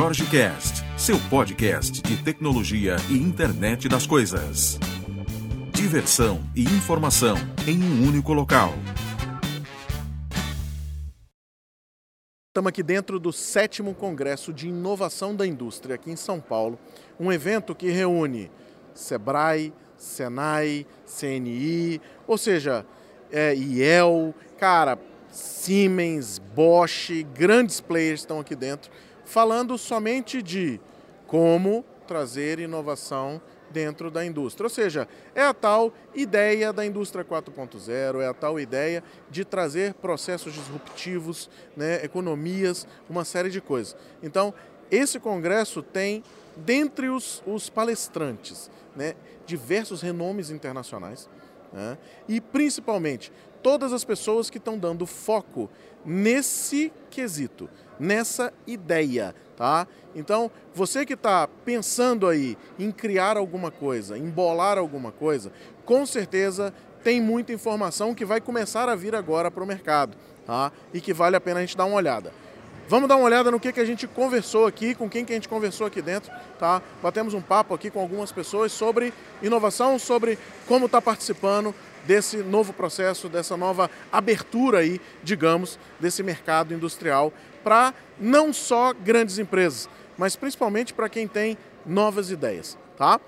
Jorge Cast, seu podcast de tecnologia e internet das coisas. Diversão e informação em um único local. Estamos aqui dentro do sétimo Congresso de Inovação da Indústria aqui em São Paulo, um evento que reúne Sebrae, Senai, CNI, ou seja, é, IEL, cara, Siemens, Bosch, grandes players estão aqui dentro, falando somente de como trazer inovação dentro da indústria. Ou seja, é a tal ideia da indústria 4.0, é a tal ideia de trazer processos disruptivos, né, economias, uma série de coisas. Então, esse congresso tem, dentre os, os palestrantes, né, diversos renomes internacionais né, e, principalmente, todas as pessoas que estão dando foco nesse quesito, nessa ideia, tá? Então, você que está pensando aí em criar alguma coisa, em bolar alguma coisa, com certeza tem muita informação que vai começar a vir agora para o mercado, tá? E que vale a pena a gente dar uma olhada. Vamos dar uma olhada no que, que a gente conversou aqui, com quem que a gente conversou aqui dentro, tá? Batemos um papo aqui com algumas pessoas sobre inovação, sobre como está participando desse novo processo, dessa nova abertura aí, digamos, desse mercado industrial para não só grandes empresas, mas principalmente para quem tem novas ideias, tá?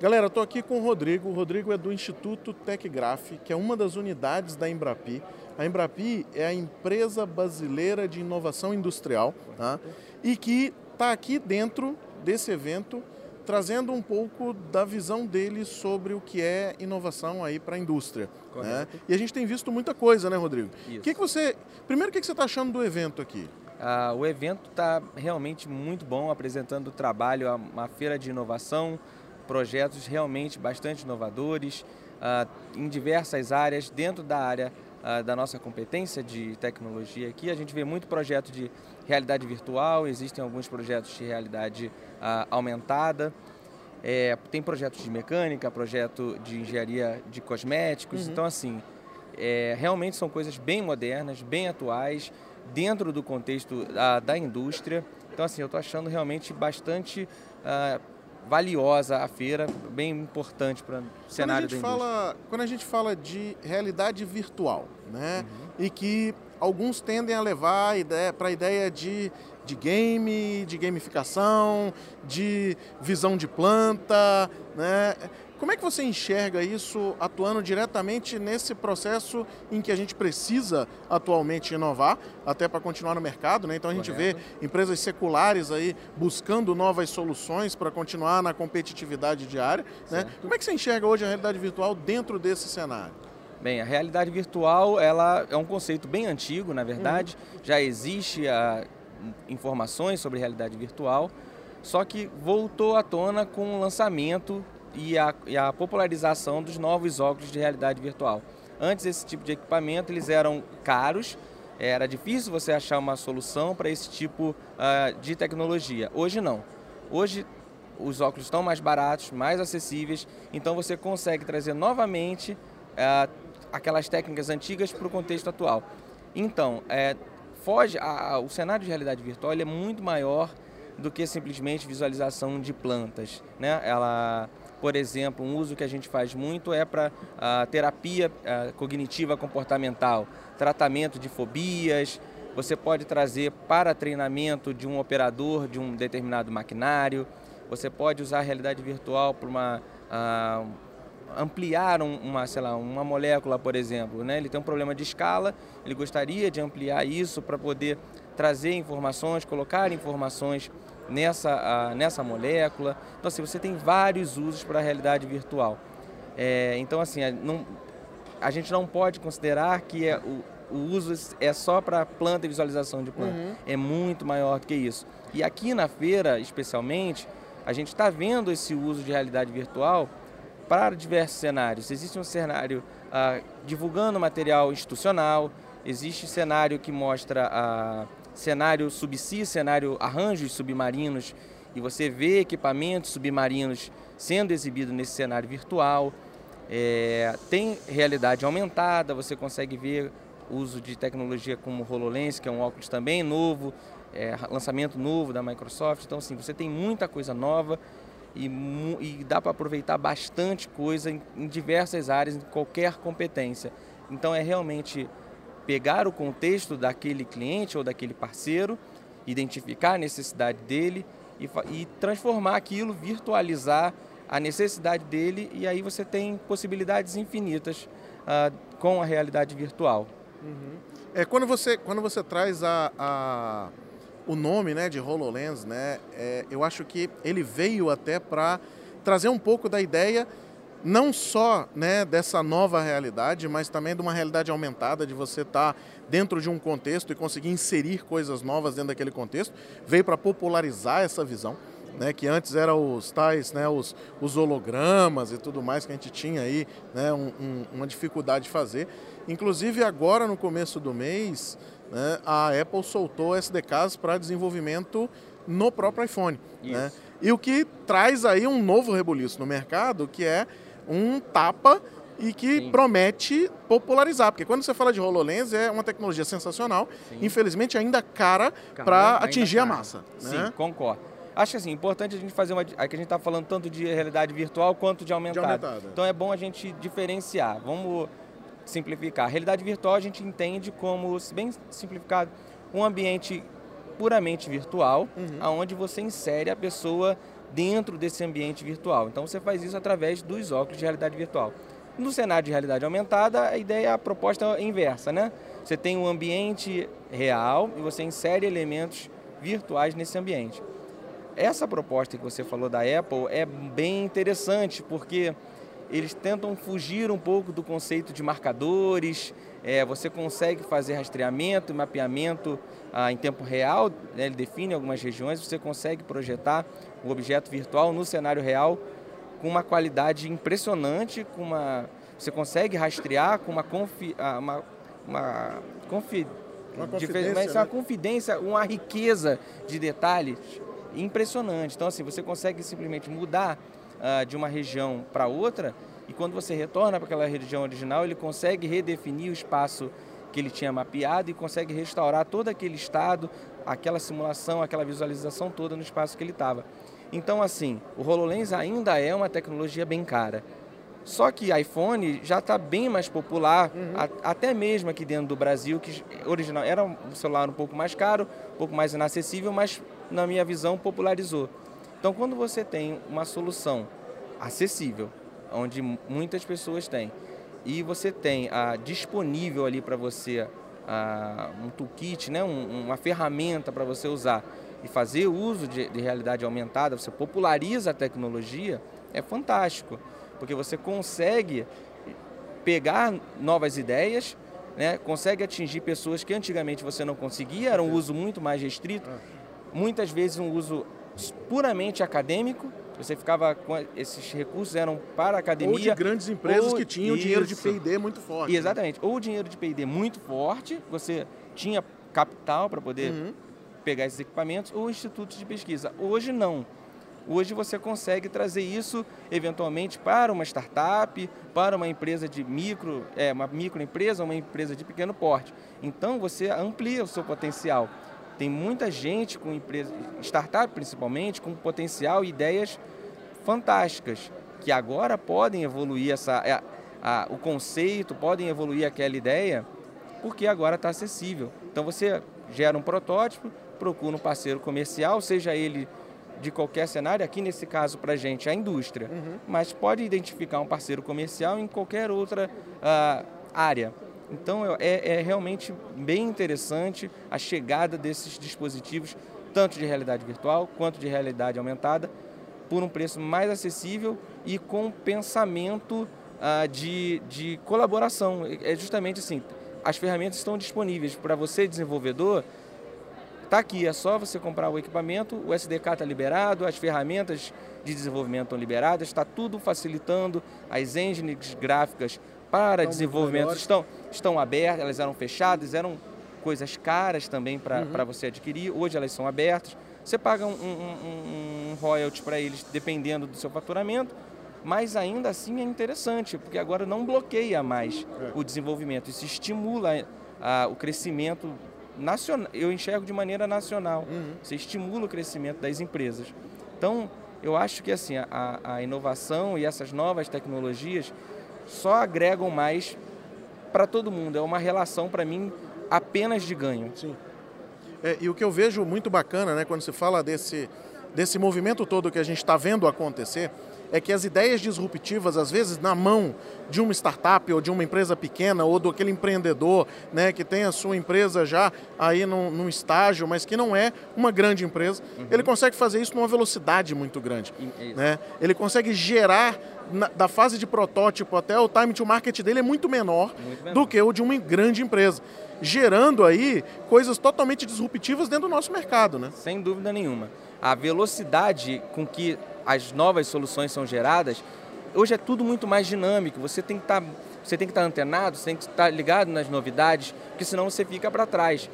Galera, estou aqui com o Rodrigo. O Rodrigo é do Instituto Tecgraf, que é uma das unidades da Embrapi. A Embrapi é a empresa brasileira de inovação industrial, tá? E que está aqui dentro desse evento trazendo um pouco da visão dele sobre o que é inovação aí para a indústria. Né? E a gente tem visto muita coisa, né, Rodrigo? Isso. Que que você, primeiro, o que, que você está achando do evento aqui? Ah, o evento está realmente muito bom, apresentando o trabalho, uma feira de inovação, projetos realmente bastante inovadores, ah, em diversas áreas, dentro da área ah, da nossa competência de tecnologia aqui. A gente vê muito projeto de realidade virtual, existem alguns projetos de realidade ah, aumentada. É, tem projetos de mecânica, projeto de engenharia de cosméticos. Uhum. Então, assim, é, realmente são coisas bem modernas, bem atuais, dentro do contexto ah, da indústria. Então, assim, eu estou achando realmente bastante ah, valiosa a feira, bem importante para o cenário da indústria. Fala, quando a gente fala de realidade virtual, né, uhum. E que alguns tendem a levar para a ideia de, de game, de gamificação, de visão de planta, né? Como é que você enxerga isso atuando diretamente nesse processo em que a gente precisa atualmente inovar, até para continuar no mercado, né? Então a gente Correto. vê empresas seculares aí buscando novas soluções para continuar na competitividade diária, né? Como é que você enxerga hoje a realidade virtual dentro desse cenário? Bem, a realidade virtual ela é um conceito bem antigo, na verdade. Uhum. Já existe a, ah, informações sobre realidade virtual, só que voltou à tona com o lançamento e a, e a popularização dos novos óculos de realidade virtual. Antes esse tipo de equipamento eles eram caros, era difícil você achar uma solução para esse tipo uh, de tecnologia. Hoje não. Hoje os óculos estão mais baratos, mais acessíveis, então você consegue trazer novamente uh, aquelas técnicas antigas para o contexto atual. Então, é, foge a, a, o cenário de realidade virtual é muito maior do que simplesmente visualização de plantas. Né? Ela, por exemplo, um uso que a gente faz muito é para terapia a, cognitiva comportamental, tratamento de fobias. Você pode trazer para treinamento de um operador de um determinado maquinário. Você pode usar a realidade virtual para uma ampliar uma, sei lá, uma molécula, por exemplo. Né? Ele tem um problema de escala, ele gostaria de ampliar isso para poder trazer informações, colocar informações nessa, nessa molécula. Então, assim, você tem vários usos para a realidade virtual. É, então, assim, a, não, a gente não pode considerar que é, o, o uso é só para planta e visualização de planta. Uhum. É muito maior do que isso. E aqui na feira, especialmente, a gente está vendo esse uso de realidade virtual para diversos cenários. Existe um cenário ah, divulgando material institucional, existe cenário que mostra ah, cenário subsea, cenário arranjos submarinos, e você vê equipamentos submarinos sendo exibidos nesse cenário virtual. É, tem realidade aumentada, você consegue ver uso de tecnologia como HoloLens, que é um óculos também novo, é, lançamento novo da Microsoft. Então, assim, você tem muita coisa nova e, e dá para aproveitar bastante coisa em, em diversas áreas, em qualquer competência. Então, é realmente pegar o contexto daquele cliente ou daquele parceiro, identificar a necessidade dele e, e transformar aquilo, virtualizar a necessidade dele e aí você tem possibilidades infinitas uh, com a realidade virtual. Uhum. É, quando, você, quando você traz a, a o nome né, de HoloLens, né, é, eu acho que ele veio até para trazer um pouco da ideia não só né, dessa nova realidade, mas também de uma realidade aumentada, de você estar tá dentro de um contexto e conseguir inserir coisas novas dentro daquele contexto. Veio para popularizar essa visão. Né, que antes eram os tais, né, os, os, hologramas e tudo mais que a gente tinha aí, né, um, um, uma dificuldade de fazer. Inclusive agora no começo do mês, né, a Apple soltou SDKs para desenvolvimento no próprio iPhone. Né? E o que traz aí um novo rebuliço no mercado, que é um tapa e que Sim. promete popularizar. Porque quando você fala de HoloLens, é uma tecnologia sensacional, Sim. infelizmente ainda cara, para atingir cara. a massa. Né? Sim, concordo. Acho assim, importante a gente fazer uma. Aqui a gente está falando tanto de realidade virtual quanto de aumentada. de aumentada. Então é bom a gente diferenciar. Vamos simplificar. A realidade virtual a gente entende como, bem simplificado, um ambiente puramente virtual, uhum. onde você insere a pessoa dentro desse ambiente virtual. Então você faz isso através dos óculos de realidade virtual. No cenário de realidade aumentada, a ideia, a proposta é inversa, né? Você tem um ambiente real e você insere elementos virtuais nesse ambiente. Essa proposta que você falou da Apple é bem interessante porque eles tentam fugir um pouco do conceito de marcadores. É, você consegue fazer rastreamento e mapeamento ah, em tempo real, né, ele define algumas regiões, você consegue projetar o objeto virtual no cenário real com uma qualidade impressionante, com uma, você consegue rastrear com uma, confi, ah, uma, uma, confi, uma confidência, né? uma confidência, uma riqueza de detalhes impressionante. Então, assim, você consegue simplesmente mudar uh, de uma região para outra e quando você retorna para aquela região original, ele consegue redefinir o espaço que ele tinha mapeado e consegue restaurar todo aquele estado, aquela simulação, aquela visualização toda no espaço que ele estava. Então, assim, o HoloLens ainda é uma tecnologia bem cara. Só que iPhone já está bem mais popular, uhum. a, até mesmo aqui dentro do Brasil, que original era um celular um pouco mais caro, um pouco mais inacessível, mas na minha visão popularizou. Então, quando você tem uma solução acessível, onde muitas pessoas têm, e você tem ah, disponível ali para você ah, um toolkit, né, um, uma ferramenta para você usar e fazer uso de, de realidade aumentada, você populariza a tecnologia, é fantástico, porque você consegue pegar novas ideias, né, consegue atingir pessoas que antigamente você não conseguia, era um uso muito mais restrito, ah. Muitas vezes um uso puramente acadêmico, você ficava com esses recursos eram para a academia. Ou de grandes empresas ou, que tinham isso. dinheiro de P&D muito forte. Né? Exatamente. Né? Ou dinheiro de P&D muito forte, você tinha capital para poder uhum. pegar esses equipamentos, ou institutos de pesquisa. Hoje não. Hoje você consegue trazer isso eventualmente para uma startup, para uma empresa de micro, é, uma microempresa, uma empresa de pequeno porte. Então você amplia o seu potencial. Tem muita gente com empresa, startup principalmente, com potencial e ideias fantásticas, que agora podem evoluir essa, a, a, o conceito, podem evoluir aquela ideia, porque agora está acessível. Então você gera um protótipo, procura um parceiro comercial, seja ele de qualquer cenário, aqui nesse caso para a gente a indústria, uhum. mas pode identificar um parceiro comercial em qualquer outra uh, área. Então é, é realmente bem interessante a chegada desses dispositivos, tanto de realidade virtual quanto de realidade aumentada, por um preço mais acessível e com pensamento ah, de, de colaboração. É justamente assim, as ferramentas estão disponíveis para você, desenvolvedor, Está aqui, é só você comprar o equipamento, o SDK está liberado, as ferramentas de desenvolvimento estão liberadas, está tudo facilitando, as engines gráficas para estão desenvolvimento estão, estão abertas, elas eram fechadas, eram coisas caras também para uhum. você adquirir, hoje elas são abertas. Você paga um, um, um, um royalty para eles dependendo do seu faturamento, mas ainda assim é interessante, porque agora não bloqueia mais é. o desenvolvimento, isso estimula a, o crescimento nacional, eu enxergo de maneira nacional. Uhum. Você estimula o crescimento das empresas. Então, eu acho que assim a, a inovação e essas novas tecnologias só agregam mais para todo mundo. É uma relação, para mim, apenas de ganho. Sim. É, e o que eu vejo muito bacana, né, quando se fala desse, desse movimento todo que a gente está vendo acontecer, é que as ideias disruptivas, às vezes, na mão de uma startup ou de uma empresa pequena ou do aquele empreendedor né, que tem a sua empresa já aí num, num estágio, mas que não é uma grande empresa, uhum. ele consegue fazer isso numa velocidade muito grande. Né? Ele consegue gerar, na, da fase de protótipo até o time to market dele é muito menor, muito menor. do que o de uma grande empresa. Gerando aí coisas totalmente disruptivas dentro do nosso mercado. Né? Sem dúvida nenhuma. A velocidade com que as novas soluções são geradas, hoje é tudo muito mais dinâmico. Você tem que estar, tá, você tem que estar tá antenado, você tem que estar ligado nas novidades, porque senão você fica para trás.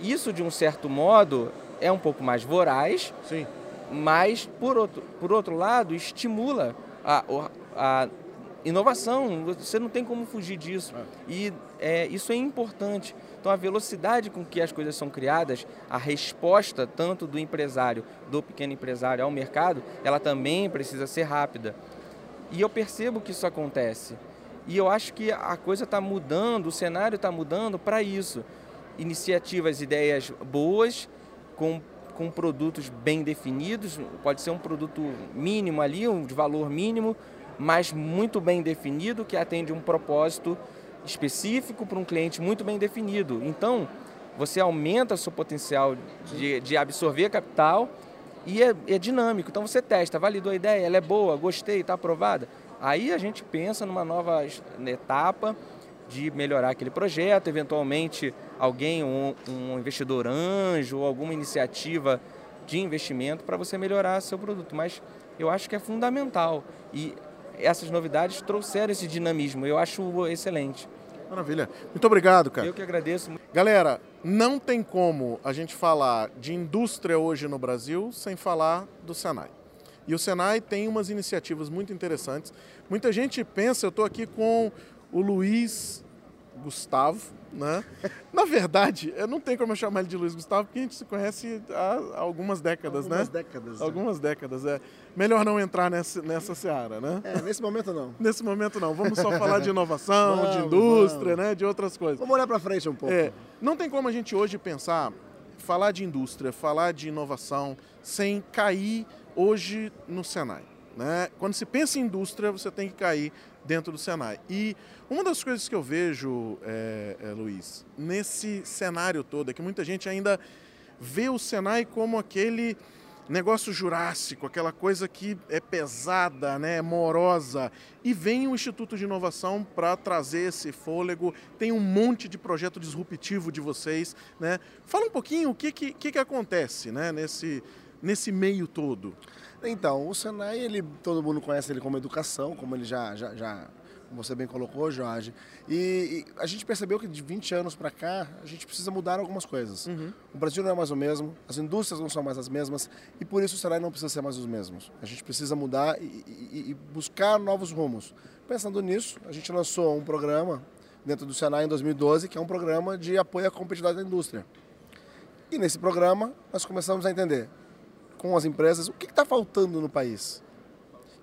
Isso, de um certo modo, é um pouco mais voraz, Sim. mas, por outro, por outro lado, estimula a, a inovação. Você não tem como fugir disso. É. E é, isso é importante. Então, a velocidade com que as coisas são criadas, a resposta tanto do empresário, do pequeno empresário ao mercado, ela também precisa ser rápida. E eu percebo que isso acontece. E eu acho que a coisa está mudando, o cenário está mudando para isso. Iniciativas, ideias boas, com, com produtos bem definidos, pode ser um produto mínimo ali, um de valor mínimo, mas muito bem definido, que atende um propósito específico para um cliente muito bem definido. Então, você aumenta o seu potencial de, de absorver capital e é, é, dinâmico. Então, você testa, validou a ideia, ela é boa, gostei, está aprovada. Aí a gente pensa numa nova etapa de melhorar aquele projeto, eventualmente alguém, um, um investidor anjo ou alguma iniciativa de investimento para você melhorar seu produto. Mas eu acho que é fundamental. E essas novidades trouxeram esse dinamismo. Eu acho excelente. Maravilha. Muito obrigado, cara. Eu que agradeço. Galera, não tem como a gente falar de indústria hoje no Brasil sem falar do Senai. E o Senai tem umas iniciativas muito interessantes. Muita gente pensa, eu estou aqui com o Luiz Gustavo, né? Na verdade, eu não tenho como eu chamar ele de Luiz Gustavo, porque a gente se conhece há algumas décadas, algumas né? Décadas, algumas décadas. é. Melhor não entrar nessa, nessa seara, né? É, nesse momento não. nesse momento não. Vamos só falar de inovação, vamos, de indústria, vamos. né? De outras coisas. Vamos olhar para frente um pouco. É, não tem como a gente hoje pensar, falar de indústria, falar de inovação, sem cair hoje no Senai. Né? Quando se pensa em indústria, você tem que cair dentro do Senai. E uma das coisas que eu vejo, é, é, Luiz, nesse cenário todo, é que muita gente ainda vê o Senai como aquele negócio jurássico, aquela coisa que é pesada, né, é morosa. E vem o Instituto de Inovação para trazer esse fôlego. Tem um monte de projeto disruptivo de vocês. Né? Fala um pouquinho o que, que, que acontece né, nesse, nesse meio todo. Então, o Senai, ele, todo mundo conhece ele como educação, como ele já, já, já você bem colocou, Jorge. E, e, a gente percebeu que de 20 anos para cá, a gente precisa mudar algumas coisas. Uhum. O Brasil não é mais o mesmo, as indústrias não são mais as mesmas, e por isso o Senai não precisa ser mais os mesmos. A gente precisa mudar e, e, e buscar novos rumos. Pensando nisso, a gente lançou um programa dentro do Senai em 2012, que é um programa de apoio à competitividade da indústria. E nesse programa, nós começamos a entender com as empresas o que está faltando no país.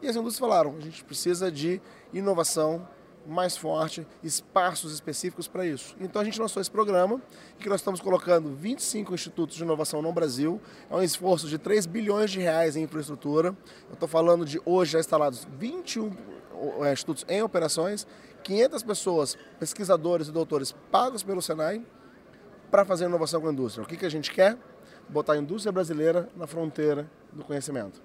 E as indústrias falaram: a gente precisa de inovação mais forte, espaços específicos para isso. Então a gente lançou esse programa, que nós estamos colocando 25 institutos de inovação no Brasil. É um esforço de 3 bilhões de reais em infraestrutura. Eu estou falando de hoje já instalados 21 é, institutos em operações, 500 pessoas, pesquisadores e doutores pagos pelo Senai para fazer inovação com a indústria. O que, que a gente quer? botar a indústria brasileira na fronteira do conhecimento.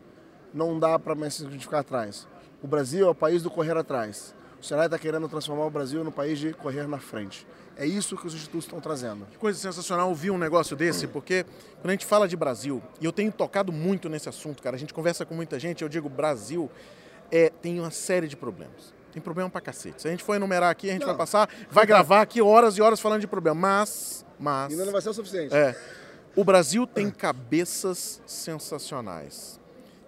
Não dá para mais ficar atrás. O Brasil é o país do correr atrás. O Senai está querendo transformar o Brasil no país de correr na frente. É isso que os institutos estão trazendo. Que coisa sensacional ouvir um negócio desse, porque quando a gente fala de Brasil, e eu tenho tocado muito nesse assunto, cara, a gente conversa com muita gente, eu digo, Brasil é, tem uma série de problemas. Tem problema pra cacete. Se a gente for enumerar aqui, a gente não. vai passar, vai gravar aqui horas e horas falando de problema. Mas, mas... Ainda não vai ser o suficiente. É. O Brasil tem cabeças sensacionais.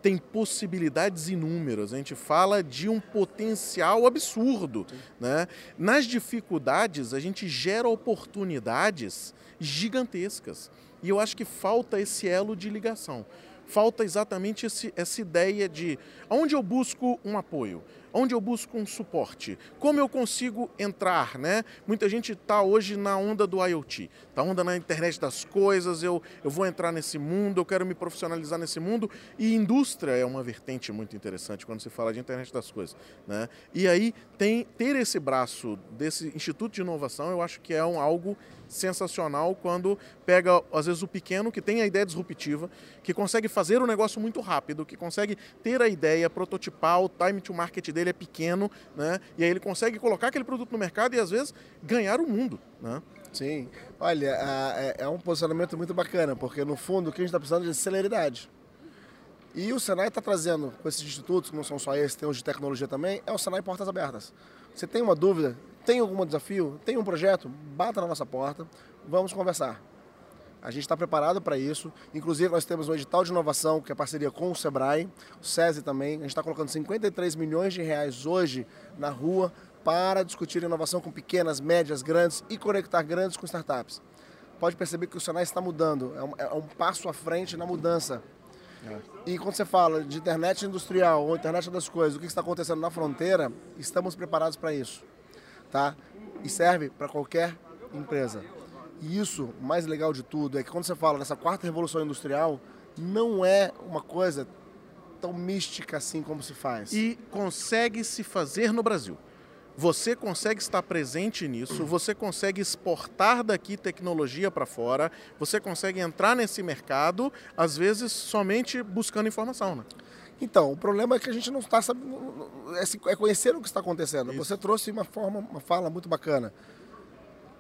Tem possibilidades inúmeras. A gente fala de um potencial absurdo. Né? Nas dificuldades, a gente gera oportunidades gigantescas. E eu acho que falta esse elo de ligação. Falta exatamente esse, essa ideia de onde eu busco um apoio, onde eu busco um suporte, como eu consigo entrar, né? Muita gente está hoje na onda do IoT, está onda na internet das coisas, eu, eu vou entrar nesse mundo, eu quero me profissionalizar nesse mundo, e indústria é uma vertente muito interessante quando se fala de internet das coisas, né? E aí tem ter esse braço desse Instituto de Inovação, eu acho que é um, algo sensacional quando pega, às vezes, o pequeno que tem a ideia disruptiva, que consegue fazer o negócio muito rápido, que consegue ter a ideia, prototipar, o time to market dele é pequeno, né? E aí ele consegue colocar aquele produto no mercado e, às vezes, ganhar o mundo, né? Sim. Olha, é, é um posicionamento muito bacana, porque, no fundo, o que a gente está precisando é de celeridade. E o Senai está trazendo, com esses institutos, que não são só esses, tem os de tecnologia também, é o Senai Portas Abertas. Você tem uma dúvida, tem algum desafio, tem um projeto, bata na nossa porta, vamos conversar. A gente está preparado para isso. Inclusive, nós temos um edital de inovação, que é parceria com o Sebrae, o SESI também. A gente está colocando 53 milhões de reais hoje na rua para discutir inovação com pequenas, médias, grandes e conectar grandes com startups. Pode perceber que o Senai está mudando, é um, é um passo à frente na mudança. É. E quando você fala de internet industrial ou internet das coisas, o que está acontecendo na fronteira, estamos preparados para isso. Tá? E serve para qualquer empresa. E isso, o mais legal de tudo, é que quando você fala dessa quarta revolução industrial, não é uma coisa tão mística assim como se faz. E consegue se fazer no Brasil. Você consegue estar presente nisso, você consegue exportar daqui tecnologia para fora, você consegue entrar nesse mercado, às vezes somente buscando informação. Né? Então, o problema é que a gente não está sabendo, é, é conhecer o que está acontecendo. Isso. Você trouxe uma forma, uma fala muito bacana.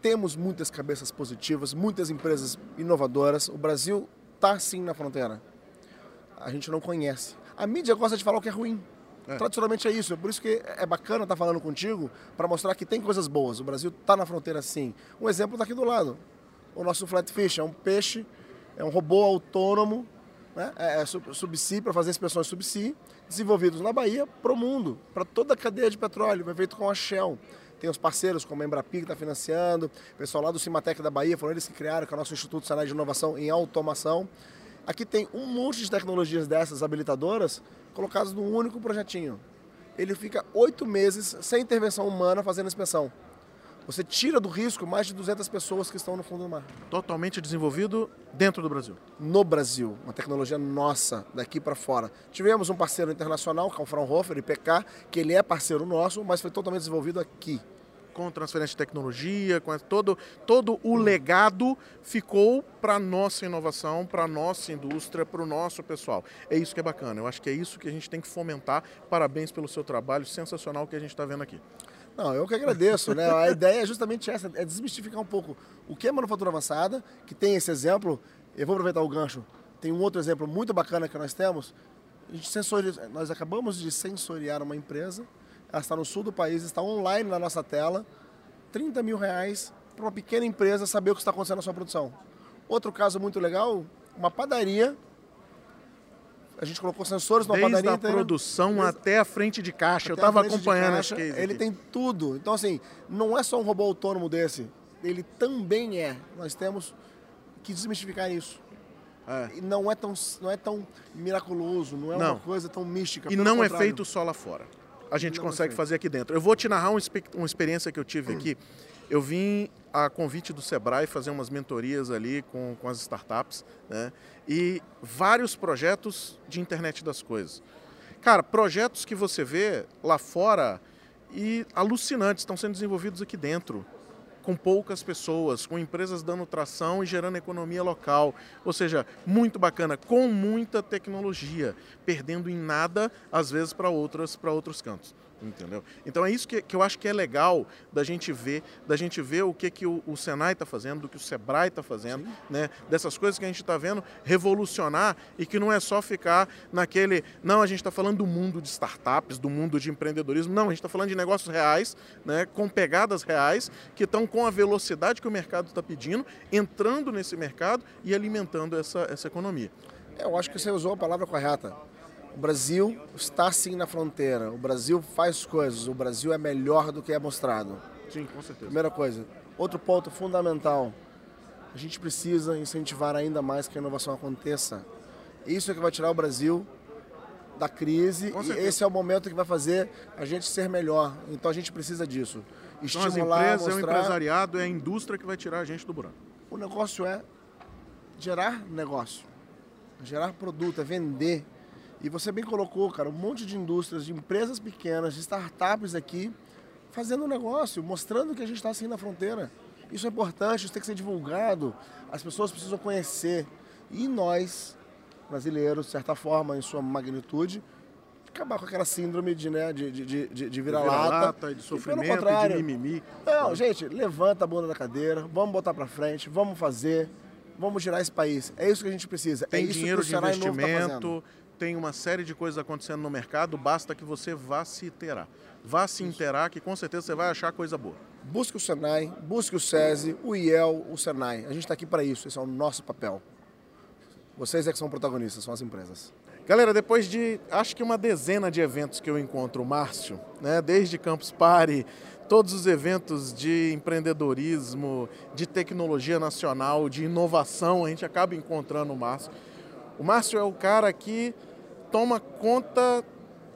Temos muitas cabeças positivas, muitas empresas inovadoras. O Brasil está sim na fronteira. A gente não conhece. A mídia gosta de falar o que é ruim. É. Tradicionalmente é isso, é por isso que é bacana estar falando contigo para mostrar que tem coisas boas. O Brasil está na fronteira sim. Um exemplo está aqui do lado. O nosso Flatfish é um peixe, é um robô autônomo, né? é, é subsea para fazer inspeções subsea, desenvolvidos na Bahia para o mundo, para toda a cadeia de petróleo, foi feito com a Shell. Tem os parceiros como a Embrapi que está financiando, o pessoal lá do Cimatec da Bahia, foram eles que criaram, que é o nosso Instituto Senai de Inovação em Automação. Aqui tem um monte de tecnologias dessas habilitadoras colocadas num único projetinho. Ele fica oito meses sem intervenção humana fazendo inspeção. Você tira do risco mais de 200 pessoas que estão no fundo do mar. Totalmente desenvolvido dentro do Brasil. No Brasil, uma tecnologia nossa, daqui para fora. Tivemos um parceiro internacional, que é o Fraunhofer, IPK, que ele é parceiro nosso, mas foi totalmente desenvolvido aqui com transferência de tecnologia, com todo, todo o legado ficou para a nossa inovação, para a nossa indústria, para o nosso pessoal. É isso que é bacana. Eu acho que é isso que a gente tem que fomentar. Parabéns pelo seu trabalho sensacional que a gente está vendo aqui. Não, eu que agradeço, né? A ideia é justamente essa, é desmistificar um pouco o que é manufatura avançada, que tem esse exemplo. Eu vou aproveitar o gancho. Tem um outro exemplo muito bacana que nós temos. A gente sensori... Nós acabamos de sensoriar uma empresa ela está no sul do país, está online na nossa tela. 30 mil reais para uma pequena empresa saber o que está acontecendo na sua produção. Outro caso muito legal, uma padaria. A gente colocou sensores Desde padaria. Desde a produção até a frente de caixa. Eu estava acompanhando caixa, Ele aqui. tem tudo. Então, assim, não é só um robô autônomo desse. Ele também é. Nós temos que desmistificar isso. É. não é tão não é tão miraculoso, não é não. uma coisa tão mística. E não é feito só lá fora a gente consegue fazer aqui dentro. Eu vou te narrar uma experiência que eu tive aqui. Eu vim a convite do Sebrae fazer umas mentorias ali com, com as startups, né? E vários projetos de internet das coisas. Cara, projetos que você vê lá fora e alucinantes estão sendo desenvolvidos aqui dentro com poucas pessoas, com empresas dando tração e gerando economia local. Ou seja, muito bacana, com muita tecnologia, perdendo em nada, às vezes, para outros cantos. Entendeu? Então é isso que, que eu acho que é legal da gente ver, da gente ver o que, que o, o Senai está fazendo, do que o Sebrae está fazendo, né? dessas coisas que a gente está vendo revolucionar e que não é só ficar naquele. Não, a gente está falando do mundo de startups, do mundo de empreendedorismo. Não, a gente está falando de negócios reais, né? com pegadas reais, que estão com a velocidade que o mercado está pedindo, entrando nesse mercado e alimentando essa, essa economia. Eu acho que você usou a palavra correta O Brasil está sim na fronteira, o Brasil faz coisas, o Brasil é melhor do que é mostrado. Sim, com certeza. Primeira coisa. Outro ponto fundamental, a gente precisa incentivar ainda mais que a inovação aconteça. Isso é que vai tirar o Brasil da crise e esse é o momento que vai fazer a gente ser melhor. Então a gente precisa disso. São as Estimular, empresas, é o mostrar. empresariado, é a indústria que vai tirar a gente do buraco. O negócio é gerar negócio, gerar produto, é vender. E você bem colocou, cara, um monte de indústrias, de empresas pequenas, de startups aqui, fazendo negócio, mostrando que a gente está assim na fronteira. Isso é importante, isso tem que ser divulgado, as pessoas precisam conhecer. E nós, brasileiros, de certa forma, em sua magnitude, acabar com aquela síndrome de, né, de, de, de, de De vira-lata. vira-lata, de E, pelo sofrimento, de contrário, mimimi. não, gente, levanta a bunda da cadeira, vamos botar pra frente, vamos fazer, vamos girar esse país. É isso que a gente precisa. é Tem isso dinheiro de tá investimento, tem uma série de coisas acontecendo no mercado, basta que você vá se inteirar. Vá se inteirar que com certeza você vai achar coisa boa. Busque o Senai, busque o SESI, o IEL, o Senai. A gente está aqui para isso, esse é o nosso papel. Vocês é que são protagonistas, são as empresas. Galera, depois de acho que uma dezena de eventos que eu encontro o Márcio, né, desde Campus Party, todos os eventos de empreendedorismo, de tecnologia nacional, de inovação, a gente acaba encontrando o Márcio. O Márcio é o cara que toma conta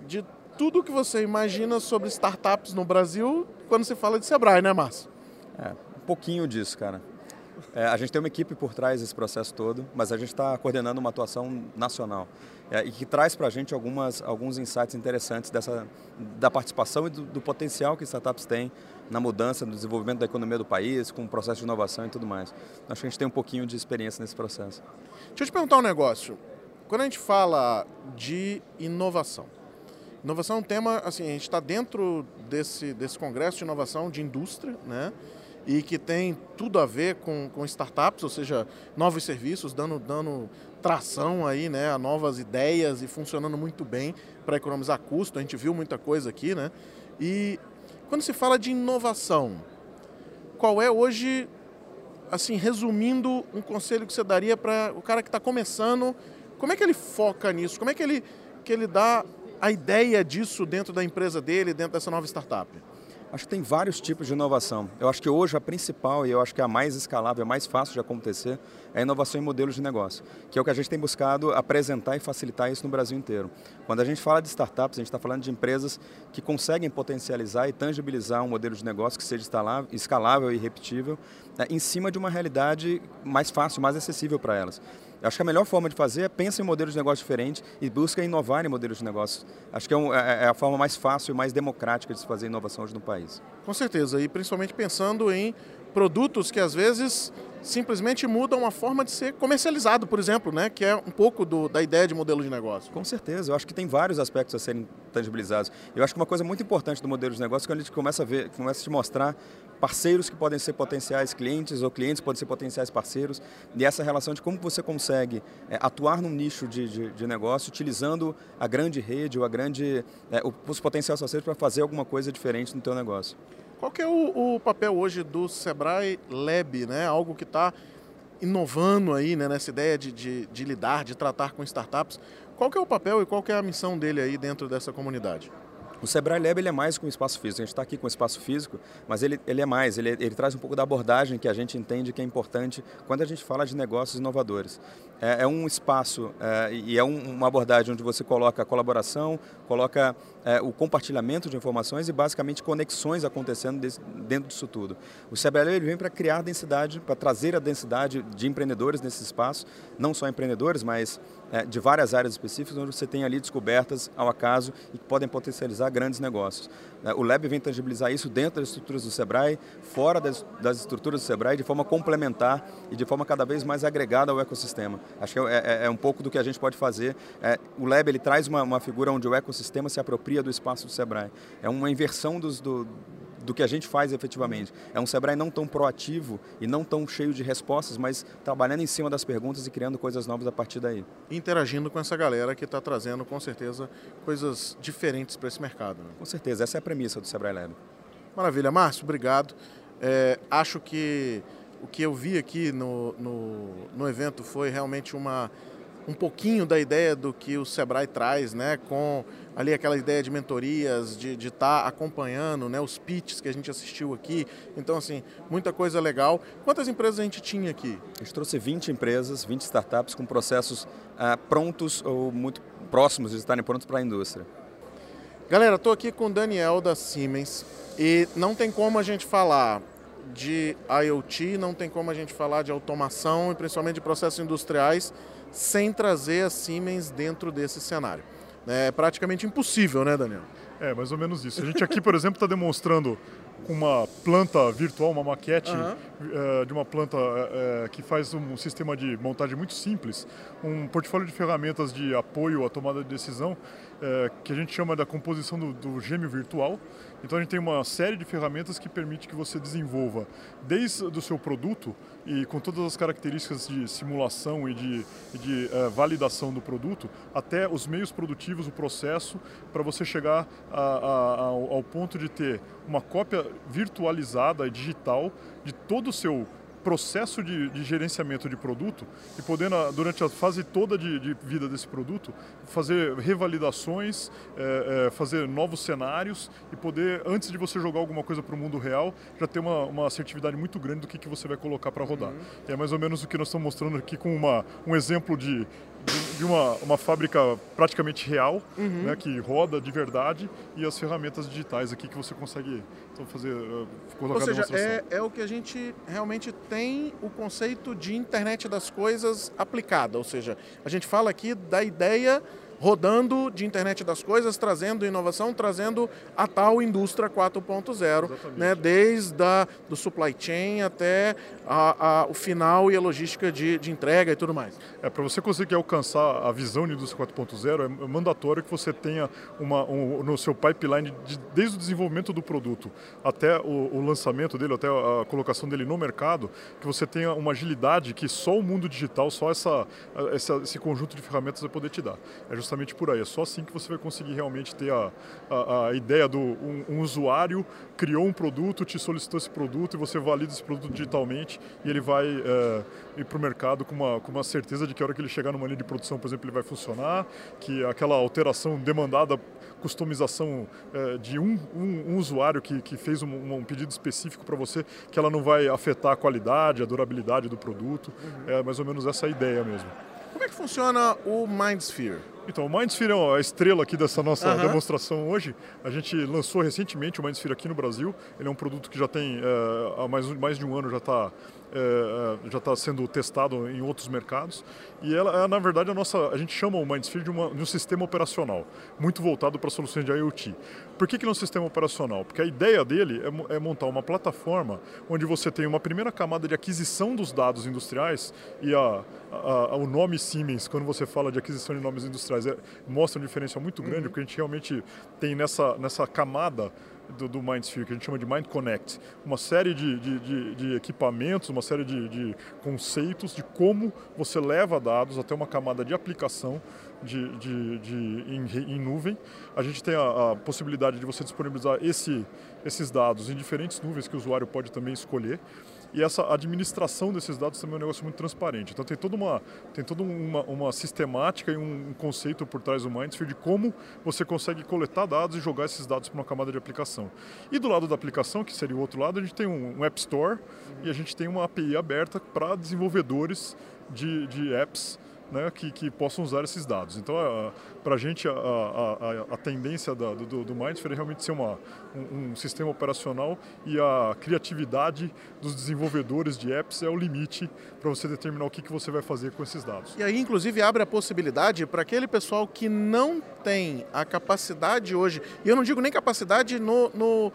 de tudo que você imagina sobre startups no Brasil quando se fala de Sebrae, né, Márcio? É, um pouquinho disso, cara. É, a gente tem uma equipe por trás desse processo todo, mas a gente está coordenando uma atuação nacional é, e que traz para a gente algumas, alguns insights interessantes dessa, da participação e do, do potencial que startups têm na mudança, no desenvolvimento da economia do país, com o processo de inovação e tudo mais. Acho que a gente tem um pouquinho de experiência nesse processo. Deixa eu te perguntar um negócio. Quando a gente fala de inovação, inovação é um tema, assim, a gente está dentro desse, desse congresso de inovação de indústria, né? E que tem tudo a ver com, com startups, ou seja, novos serviços, dando, dando tração aí, né, a novas ideias e funcionando muito bem para economizar custo. A gente viu muita coisa aqui, né? E quando se fala de inovação, qual é hoje assim, resumindo um conselho que você daria para o cara que está começando, como é que ele foca nisso? Como é que ele, que ele dá a ideia disso dentro da empresa dele, dentro dessa nova startup? Acho que tem vários tipos de inovação. Eu acho que hoje a principal e eu acho que a mais escalável, a mais fácil de acontecer, é a inovação em modelos de negócio, que é o que a gente tem buscado apresentar e facilitar isso no Brasil inteiro. Quando a gente fala de startups, a gente está falando de empresas que conseguem potencializar e tangibilizar um modelo de negócio que seja escalável e repetível né, em cima de uma realidade mais fácil, mais acessível para elas. Acho que a melhor forma de fazer é pensar em modelos de negócio diferentes e busca inovar em modelos de negócio. Acho que é, um, é, a forma mais fácil e mais democrática de se fazer inovação hoje no país. Com certeza, e principalmente pensando em produtos que às vezes simplesmente mudam a forma de ser comercializado, por exemplo, né? que é um pouco do, da ideia de modelo de negócio. Com certeza, eu acho que tem vários aspectos a serem tangibilizados. Eu acho que uma coisa muito importante do modelo de negócio é quando a gente começa a ver, começa a te mostrar parceiros que podem ser potenciais clientes ou clientes podem ser potenciais parceiros e essa relação de como você consegue é, atuar num nicho de, de, de, negócio utilizando a grande rede ou a grande, é, os potenciais parceiros para fazer alguma coisa diferente no teu negócio. Qual que é o, o, papel hoje do Sebrae Lab, né? Algo que está inovando aí né? nessa ideia de, de, de, lidar, de tratar com startups. Qual que é o papel e qual que é a missão dele aí dentro dessa comunidade? O Sebrae Lab ele é mais que um espaço físico. A gente está aqui com o espaço físico, mas ele, ele é mais. Ele, ele, traz um pouco da abordagem que a gente entende que é importante quando a gente fala de negócios inovadores. É, é um espaço é, e é um, uma abordagem onde você coloca a colaboração, coloca é, o compartilhamento de informações e basicamente conexões acontecendo desse, dentro disso tudo. O ele vem para criar densidade, para trazer a densidade de empreendedores nesse espaço, não só empreendedores, mas é, de várias áreas específicas, onde você tem ali descobertas ao acaso e que podem potencializar grandes negócios. É, o Lab vem tangibilizar isso dentro das estruturas do Sebrae, fora das, das, estruturas do Sebrae, de forma complementar e de forma cada vez mais agregada ao ecossistema. Acho que é, é, é um pouco do que a gente pode fazer. É, o Lab ele traz uma, uma, figura onde o ecossistema se apropria do espaço do Sebrae. É uma inversão dos, do, do que a gente faz efetivamente. É um Sebrae não tão proativo e não tão cheio de respostas, mas trabalhando em cima das perguntas e criando coisas novas a partir daí. Interagindo com essa galera que está trazendo, com certeza, coisas diferentes para esse mercado. Né? Com certeza, essa é a premissa do Sebrae Lab. Maravilha. Márcio, obrigado. É, acho que o que eu vi aqui no, no, no evento foi realmente uma um pouquinho da ideia do que o Sebrae traz, né, com ali aquela ideia de mentorias, de estar tá acompanhando né, os pitches que a gente assistiu aqui. Então, assim, muita coisa legal. Quantas empresas a gente tinha aqui? A gente trouxe 20 empresas, 20 startups com processos ah, prontos ou muito próximos de estarem prontos para a indústria. Galera, estou aqui com o Daniel da Siemens e não tem como a gente falar de IoT, não tem como a gente falar de automação e principalmente de processos industriais sem trazer a Siemens dentro desse cenário. É praticamente impossível, né, Daniel? É, mais ou menos isso. A gente aqui, por exemplo, está demonstrando uma planta virtual, uma maquete uhum. de uma planta é, que faz um sistema de montagem muito simples, um portfólio de ferramentas de apoio à tomada de decisão, é, que a gente chama da composição do, do gêmeo virtual. Então a gente tem uma série de ferramentas que permite que você desenvolva desde o seu produto e com todas as características de simulação e de, de uh, validação do produto, até os meios produtivos, o processo, para você chegar a, a, ao, ao ponto de ter uma cópia virtualizada e digital de todo o seu processo de, de, gerenciamento de produto e podendo, durante a fase toda de, de vida desse produto, fazer revalidações, é, é, fazer novos cenários e poder, antes de você jogar alguma coisa para o mundo real, já ter uma, uma assertividade muito grande do que, que você vai colocar para rodar. Uhum. É mais ou menos o que nós estamos mostrando aqui com uma, um exemplo de, de, de uma, uma fábrica praticamente real, uhum. né, que roda de verdade, e as ferramentas digitais aqui que você consegue então, fazer, colocar Ou seja, é, é o que a gente realmente tem o conceito de internet das coisas aplicada. Ou seja, a gente fala aqui da ideia rodando de internet das coisas, trazendo inovação, trazendo a tal indústria 4.0, né, desde a, do supply chain até a, a, o final e a logística de, de entrega e tudo mais. É, para você conseguir alcançar a visão de indústria 4.0, é mandatório que você tenha uma, um, no seu pipeline, de, desde o desenvolvimento do produto até o, o lançamento dele, até a colocação dele no mercado, que você tenha uma agilidade que só o mundo digital, só essa, essa esse conjunto de ferramentas vai poder te dar. É justamente por aí. É só assim que você vai conseguir realmente ter a, a, a ideia do um, um, usuário criou um produto, te solicitou esse produto e você valida esse produto digitalmente e ele vai é, ir para o mercado com uma, com uma certeza de que a hora que ele chegar numa linha de produção, por exemplo, ele vai funcionar, que aquela alteração demandada customização é, de um, um, um, usuário que, que fez um, um pedido específico para você, que ela não vai afetar a qualidade, a durabilidade do produto. Uhum. É mais ou menos essa a ideia mesmo. Como é que funciona o MindSphere? Então, o Mindsphere é a estrela aqui dessa nossa demonstração hoje. A gente lançou recentemente o Mindsphere aqui no Brasil. Ele é um produto que já tem, é, há mais, mais de um ano já está é, já está sendo testado em outros mercados. E ela é, na verdade, a nossa, a gente chama o Mindsphere de, uma, de um sistema operacional, muito voltado para soluções de IoT. Por que, que não é um sistema operacional? Porque a ideia dele é, é montar uma plataforma onde você tem uma primeira camada de aquisição dos dados industriais e a, a, o nome Siemens, quando você fala de aquisição de nomes industriais, é, mostra um diferencial muito grande, uhum. porque a gente realmente tem nessa, nessa camada do, do MindSphere, que a gente chama de Mind Connect. Uma série de, de, de, de equipamentos, uma série de, de, conceitos de como você leva dados até uma camada de aplicação de, de, de em, em, nuvem. A gente tem a, a possibilidade de você disponibilizar esse, esses dados em diferentes nuvens que o usuário pode também escolher. E essa administração desses dados também é um negócio muito transparente. Então tem toda uma, tem toda uma, uma sistemática e um conceito por trás do Mindsphere de como você consegue coletar dados e jogar esses dados para uma camada de aplicação. E do lado da aplicação, que seria o outro lado, a gente tem um, um App Store e a gente tem uma API aberta para desenvolvedores de, de apps né, que, que, possam usar esses dados. Então, para a gente, a, a, a, tendência da, do, do Mindsphere é realmente ser uma, um, um, sistema operacional e a criatividade dos desenvolvedores de apps é o limite para você determinar o que, que você vai fazer com esses dados. E aí, inclusive, abre a possibilidade para aquele pessoal que não tem a capacidade hoje, e eu não digo nem capacidade no, no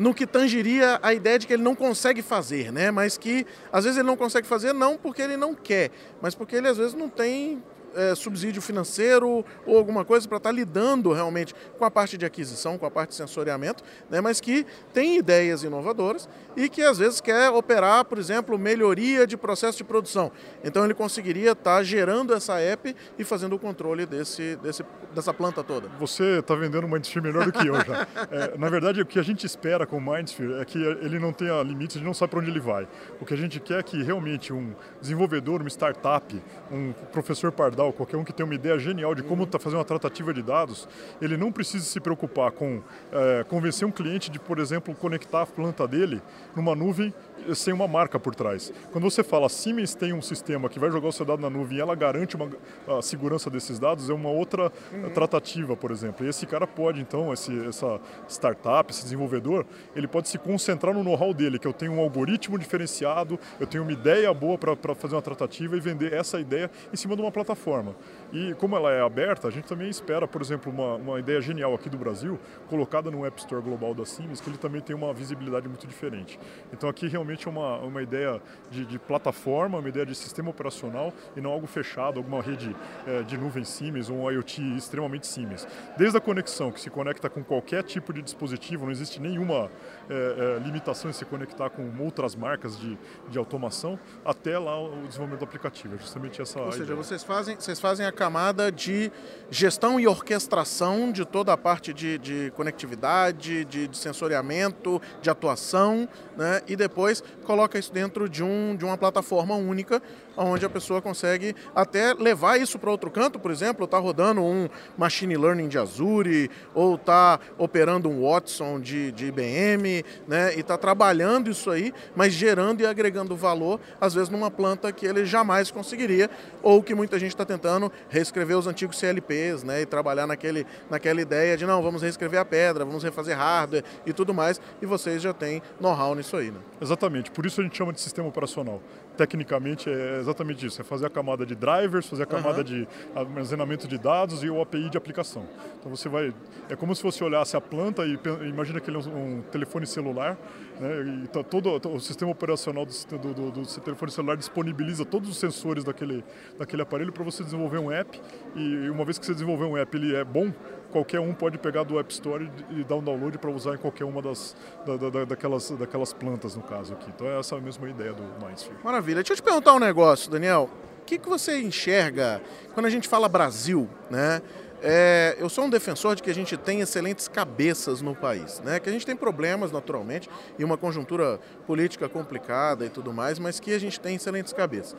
no que tangiria a ideia de que ele não consegue fazer, né? Mas que às vezes ele não consegue fazer não porque ele não quer, mas porque ele às vezes não tem é, subsídio financeiro ou alguma coisa para estar tá lidando realmente com a parte de aquisição, com a parte de sensoriamento, né, mas que tem ideias inovadoras e que às vezes quer operar, por exemplo, melhoria de processo de produção. Então ele conseguiria estar tá gerando essa app e fazendo o controle desse, desse, dessa planta toda. Você está vendendo o Mindsphere melhor do que eu já. É, na verdade, o que a gente espera com o Mindsphere é que ele não tenha limites, ele não sabe para onde ele vai. O que a gente quer é que realmente um desenvolvedor, uma startup, um professor pardal, qualquer um que tem uma ideia genial de como está fazendo uma tratativa de dados, ele não precisa se preocupar com é, convencer um cliente de, por exemplo, conectar a planta dele numa nuvem sem uma marca por trás. Quando você fala Siemens tem um sistema que vai jogar o seu dado na nuvem e ela garante uma, a segurança desses dados, é uma outra uhum. tratativa, por exemplo. E esse cara pode, então, esse, essa startup, esse desenvolvedor, ele pode se concentrar no know-how dele, que eu tenho um algoritmo diferenciado, eu tenho uma ideia boa para fazer uma tratativa e vender essa ideia em cima de uma plataforma. E como ela é aberta, a gente também espera, por exemplo, uma, uma ideia genial aqui do Brasil, colocada no App Store global da Siemens, que ele também tem uma visibilidade muito diferente. Então aqui realmente é uma, uma ideia de, de plataforma, uma ideia de sistema operacional e não algo fechado, alguma rede é, de nuvem Siemens ou um IoT extremamente Siemens. Desde a conexão, que se conecta com qualquer tipo de dispositivo, não existe nenhuma é, é, limitação em se conectar com outras marcas de, de automação, até lá o desenvolvimento do aplicativo. É justamente essa Ou seja, ideia. vocês fazem, vocês fazem a camada de gestão e orquestração de toda a parte de, de conectividade, de, de, sensoriamento, de atuação, né? e depois coloca isso dentro de, um, de uma plataforma única, onde a pessoa consegue até levar isso para outro canto, por exemplo, está rodando um machine learning de Azure, ou está operando um Watson de, de IBM, né? e está trabalhando isso aí, mas gerando e agregando valor, às vezes numa planta que ele jamais conseguiria, ou que muita gente está tentando reescrever os antigos CLPs, né? e trabalhar naquele, naquela ideia de não, vamos reescrever a pedra, vamos refazer hardware e tudo mais, e vocês já têm know-how nisso aí. Né? Exatamente, por isso a gente chama de sistema operacional. Tecnicamente é exatamente isso, é fazer a camada de drivers, fazer a camada uhum. de armazenamento de dados e o API de aplicação. Então você vai, é como se você olhasse a planta e imagina que ele é um, um telefone celular, né? E tá todo o sistema operacional do, do, do, do, telefone celular disponibiliza todos os sensores daquele, daquele aparelho para você desenvolver um app e uma vez que você desenvolver um app ele é bom, qualquer um pode pegar do App Store e dar um download para usar em qualquer uma das, da, da, daquelas, daquelas plantas, no caso aqui. Então é essa a mesma ideia do Mindsphere. Maravilha. Deixa eu te perguntar um negócio, Daniel. O que, que você enxerga quando a gente fala Brasil, né? É, eu sou um defensor de que a gente tem excelentes cabeças no país, né? que a gente tem problemas naturalmente e uma conjuntura política complicada e tudo mais, mas que a gente tem excelentes cabeças.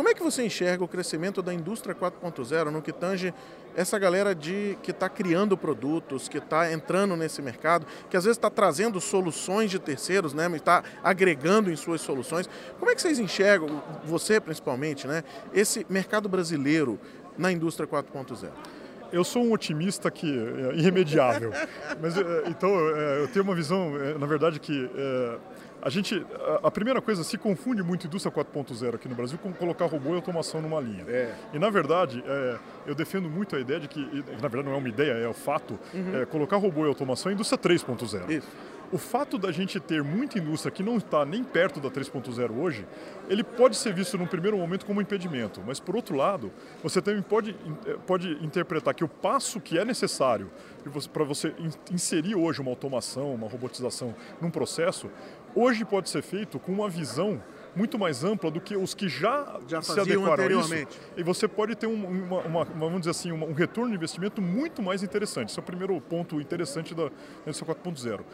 Como é que você enxerga o crescimento da indústria 4.0 no que tange essa galera de que está criando produtos, que está entrando nesse mercado, que às vezes está trazendo soluções de terceiros, né, está agregando em suas soluções. Como é que vocês enxergam, você principalmente, né, esse mercado brasileiro na indústria 4.0? eu sou um otimista que é irremediável. Mas é, então é, eu tenho uma visão, é, na verdade, que a gente, a, primeira coisa, se confunde muito indústria 4.0 aqui no Brasil com colocar robô e automação numa linha. É. E na verdade, é, eu defendo muito a ideia de que, na verdade não é uma ideia, é o fato, uhum. é, colocar robô e automação é indústria 3.0. Isso. O fato da gente ter muita indústria que não está nem perto da 3.0 hoje, ele pode ser visto num primeiro momento como um impedimento, mas por outro lado, você também pode, eh, pode interpretar que o passo que é necessário para você inserir hoje uma automação, uma robotização num processo, hoje pode ser feito com uma visão muito mais ampla do que os que já, já se adequaram a isso. E você pode ter um, uma, uma, vamos dizer assim, um retorno de investimento muito mais interessante. Esse é o primeiro ponto interessante da indústria 4.0, é, é,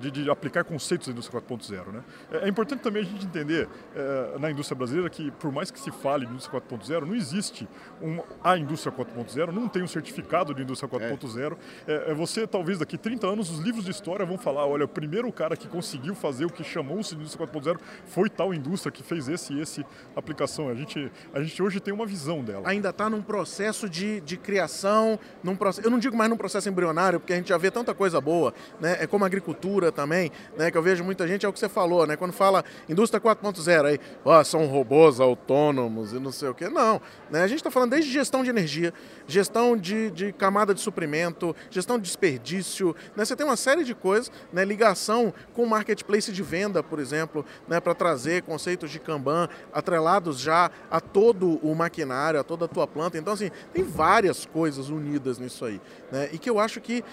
de, de, aplicar conceitos da indústria 4.0. Né? É, é, importante também a gente entender é, na indústria brasileira que, por mais que se fale de indústria 4.0, não existe uma, a indústria 4.0, não tem um certificado de indústria 4.0. É. é. você, talvez daqui 30 anos, os livros de história vão falar: olha, o primeiro cara que conseguiu fazer o que chamou-se de indústria 4.0 foi tal indústria que fez esse e esse aplicação. A gente, a gente hoje tem uma visão dela. Ainda está num processo de, de criação, num processo, eu não digo mais num processo embrionário, porque a gente já vê tanta coisa boa, né? É como a agricultura também, né? Que eu vejo muita gente, é o que você falou, né? Quando fala indústria 4.0, aí, oh, são robôs autônomos e não sei o quê. Não, né? A gente está falando desde gestão de energia, gestão de, de camada de suprimento, gestão de desperdício, né? Você tem uma série de coisas, né? Ligação com marketplace de venda, por exemplo, né? Para trazer trazer conceitos de Kanban atrelados já a todo o maquinário, a toda a tua planta. Então, assim, tem várias coisas unidas nisso aí. Né? E que eu acho que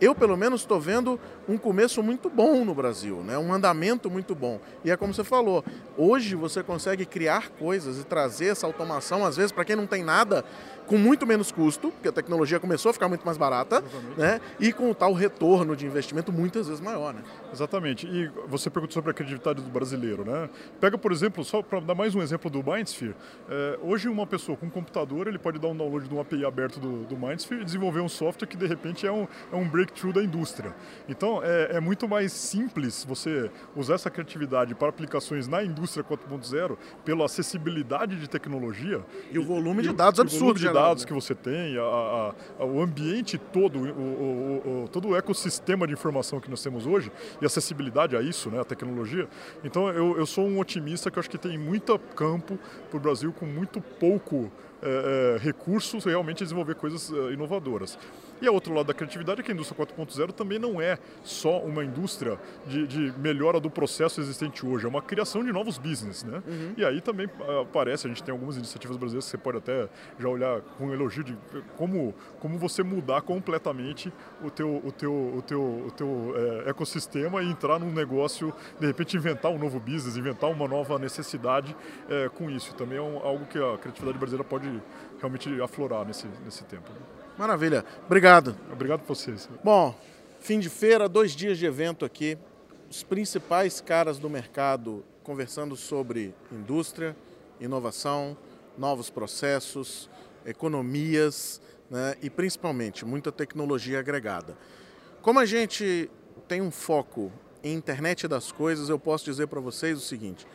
eu pelo menos estou vendo um começo muito bom no Brasil, né? um andamento muito bom. E é como você falou, hoje você consegue criar coisas e trazer essa automação, às vezes, para quem não tem nada, com muito menos custo, porque a tecnologia começou a ficar muito mais barata, né? e com o tal retorno de investimento muitas vezes maior. Né? Exatamente. E você perguntou sobre a credibilidade do brasileiro. Né? Pega, por exemplo, só para dar mais um exemplo do Mindsphere, é, hoje uma pessoa com um computador ele pode dar um download de um API aberto do, do Mindsphere e desenvolver um software que de repente é um, é um breakthrough da indústria. Então é, é muito mais simples você usar essa criatividade para aplicações na indústria 4.0 pela acessibilidade de tecnologia. E o volume de dados absurdo dados que você tem, a, a, o ambiente todo, o, o, o, todo o ecossistema de informação que nós temos hoje e acessibilidade a isso, né, a tecnologia. Então eu, eu sou um otimista que eu acho que tem muito campo para o Brasil com muito pouco é, é, recursos realmente desenvolver coisas é, inovadoras. E a outro lado da criatividade é que a indústria 4.0 também não é só uma indústria de, de, melhora do processo existente hoje, é uma criação de novos business, né? Uhum. E aí também aparece, a gente tem algumas iniciativas brasileiras que você pode até já olhar com um elogio de como, como você mudar completamente o teu, o teu, o teu, o teu é, ecossistema e entrar num negócio, de repente inventar um novo business, inventar uma nova necessidade é, com isso. Também é um, algo que a criatividade brasileira pode pode realmente aflorar nesse, nesse tempo. Maravilha. Obrigado. Obrigado por vocês. Bom, fim de feira, dois dias de evento aqui. Os principais caras do mercado conversando sobre indústria, inovação, novos processos, economias né, e principalmente muita tecnologia agregada. Como a gente tem um foco em internet das coisas, eu posso dizer para vocês o seguinte: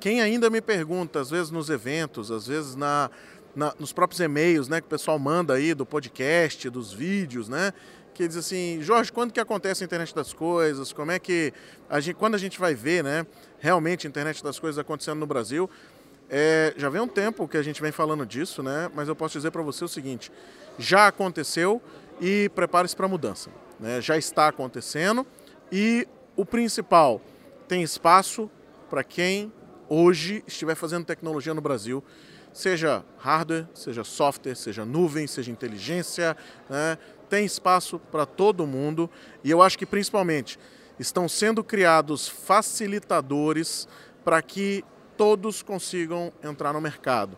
quem ainda me pergunta, às vezes nos eventos, às vezes na, na, nos próprios e-mails, né, que o pessoal manda aí do podcast, dos vídeos, né, que diz assim, Jorge, quando que acontece a internet das coisas? Como é que a gente, quando a gente vai ver, né, realmente a internet das coisas acontecendo no Brasil? É, já vem um tempo que a gente vem falando disso, né? Mas eu posso dizer para você o seguinte: já aconteceu e prepare-se para a mudança. Né? Já está acontecendo e o principal tem espaço para quem hoje estiver fazendo tecnologia no Brasil seja hardware, seja software, seja nuvem, seja inteligência, né? tem espaço para todo mundo e eu acho que principalmente estão sendo criados facilitadores para que todos consigam entrar no mercado.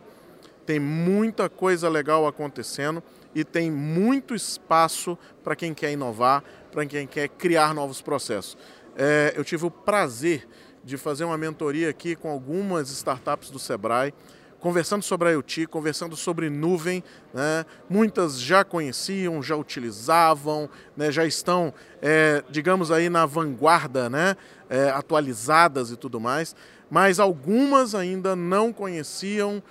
Tem muita coisa legal acontecendo e tem muito espaço para quem quer inovar, para quem quer criar novos processos. É, eu tive o prazer de fazer uma mentoria aqui com algumas startups do Sebrae conversando sobre IoT, conversando sobre nuvem. Né? Muitas já conheciam, já utilizavam, né? já estão, é, digamos aí, na vanguarda, né? É, atualizadas e tudo mais. Mas algumas ainda não conheciam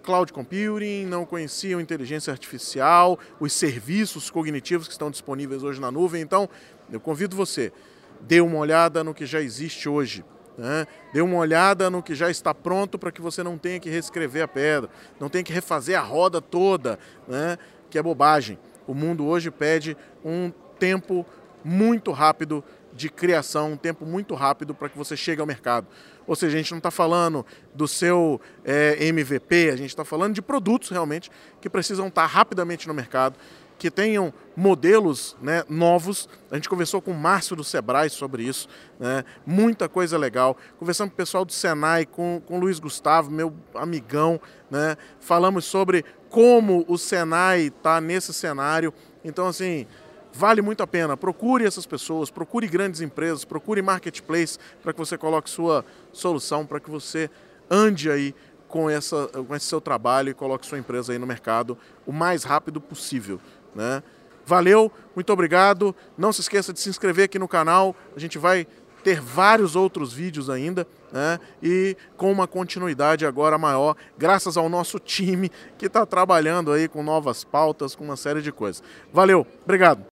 cloud computing, não conheciam inteligência artificial, os serviços cognitivos que estão disponíveis hoje na nuvem. Então, eu convido você, dê uma olhada no que já existe hoje. Né? Dê uma olhada no que já está pronto para que você não tenha que reescrever a pedra, não tenha que refazer a roda toda, né? que é bobagem. O mundo hoje pede um tempo muito rápido de criação, um tempo muito rápido para que você chegue ao mercado. Ou seja, a gente não está falando do seu é, MVP, a gente está falando de produtos realmente que precisam estar rapidamente no mercado que tenham modelos né, novos. A gente conversou com o Márcio do Sebrae sobre isso, né, muita coisa legal. Conversamos com o pessoal do Senai, com, com o Luiz Gustavo, meu amigão. Né, falamos sobre como o Senai está nesse cenário. Então, assim, vale muito a pena. Procure essas pessoas, procure grandes empresas, procure marketplace para que você coloque sua solução, para que você ande aí com, essa, com esse seu trabalho e coloque sua empresa aí no mercado o mais rápido possível. Né? Valeu, muito obrigado. Não se esqueça de se inscrever aqui no canal. A gente vai ter vários outros vídeos ainda, né? E com uma continuidade agora maior, graças ao nosso time que está trabalhando aí com novas pautas, com uma série de coisas. Valeu, obrigado.